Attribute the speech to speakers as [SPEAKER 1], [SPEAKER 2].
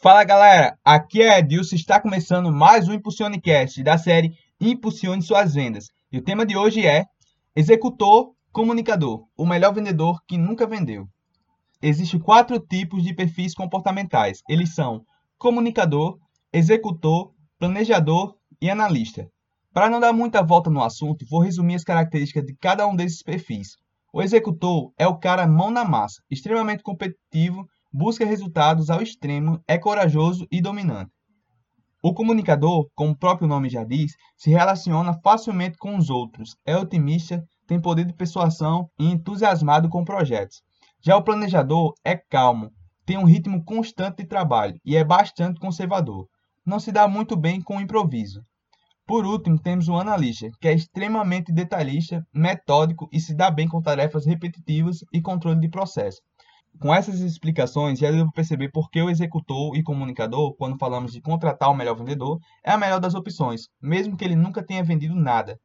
[SPEAKER 1] Fala galera, aqui é Edilson está começando mais um Impulsionecast da série Impulsione Suas Vendas. E o tema de hoje é Executor Comunicador, o melhor vendedor que nunca vendeu. Existem quatro tipos de perfis comportamentais. Eles são comunicador, executor, planejador e analista. Para não dar muita volta no assunto, vou resumir as características de cada um desses perfis. O executor é o cara mão na massa, extremamente competitivo, busca resultados ao extremo, é corajoso e dominante. O comunicador, como o próprio nome já diz, se relaciona facilmente com os outros, é otimista, tem poder de persuasão e entusiasmado com projetos. Já o planejador é calmo, tem um ritmo constante de trabalho e é bastante conservador. Não se dá muito bem com o improviso. Por último, temos o analista, que é extremamente detalhista, metódico e se dá bem com tarefas repetitivas e controle de processo. Com essas explicações, já devo perceber por que o executor e comunicador, quando falamos de contratar o melhor vendedor, é a melhor das opções, mesmo que ele nunca tenha vendido nada.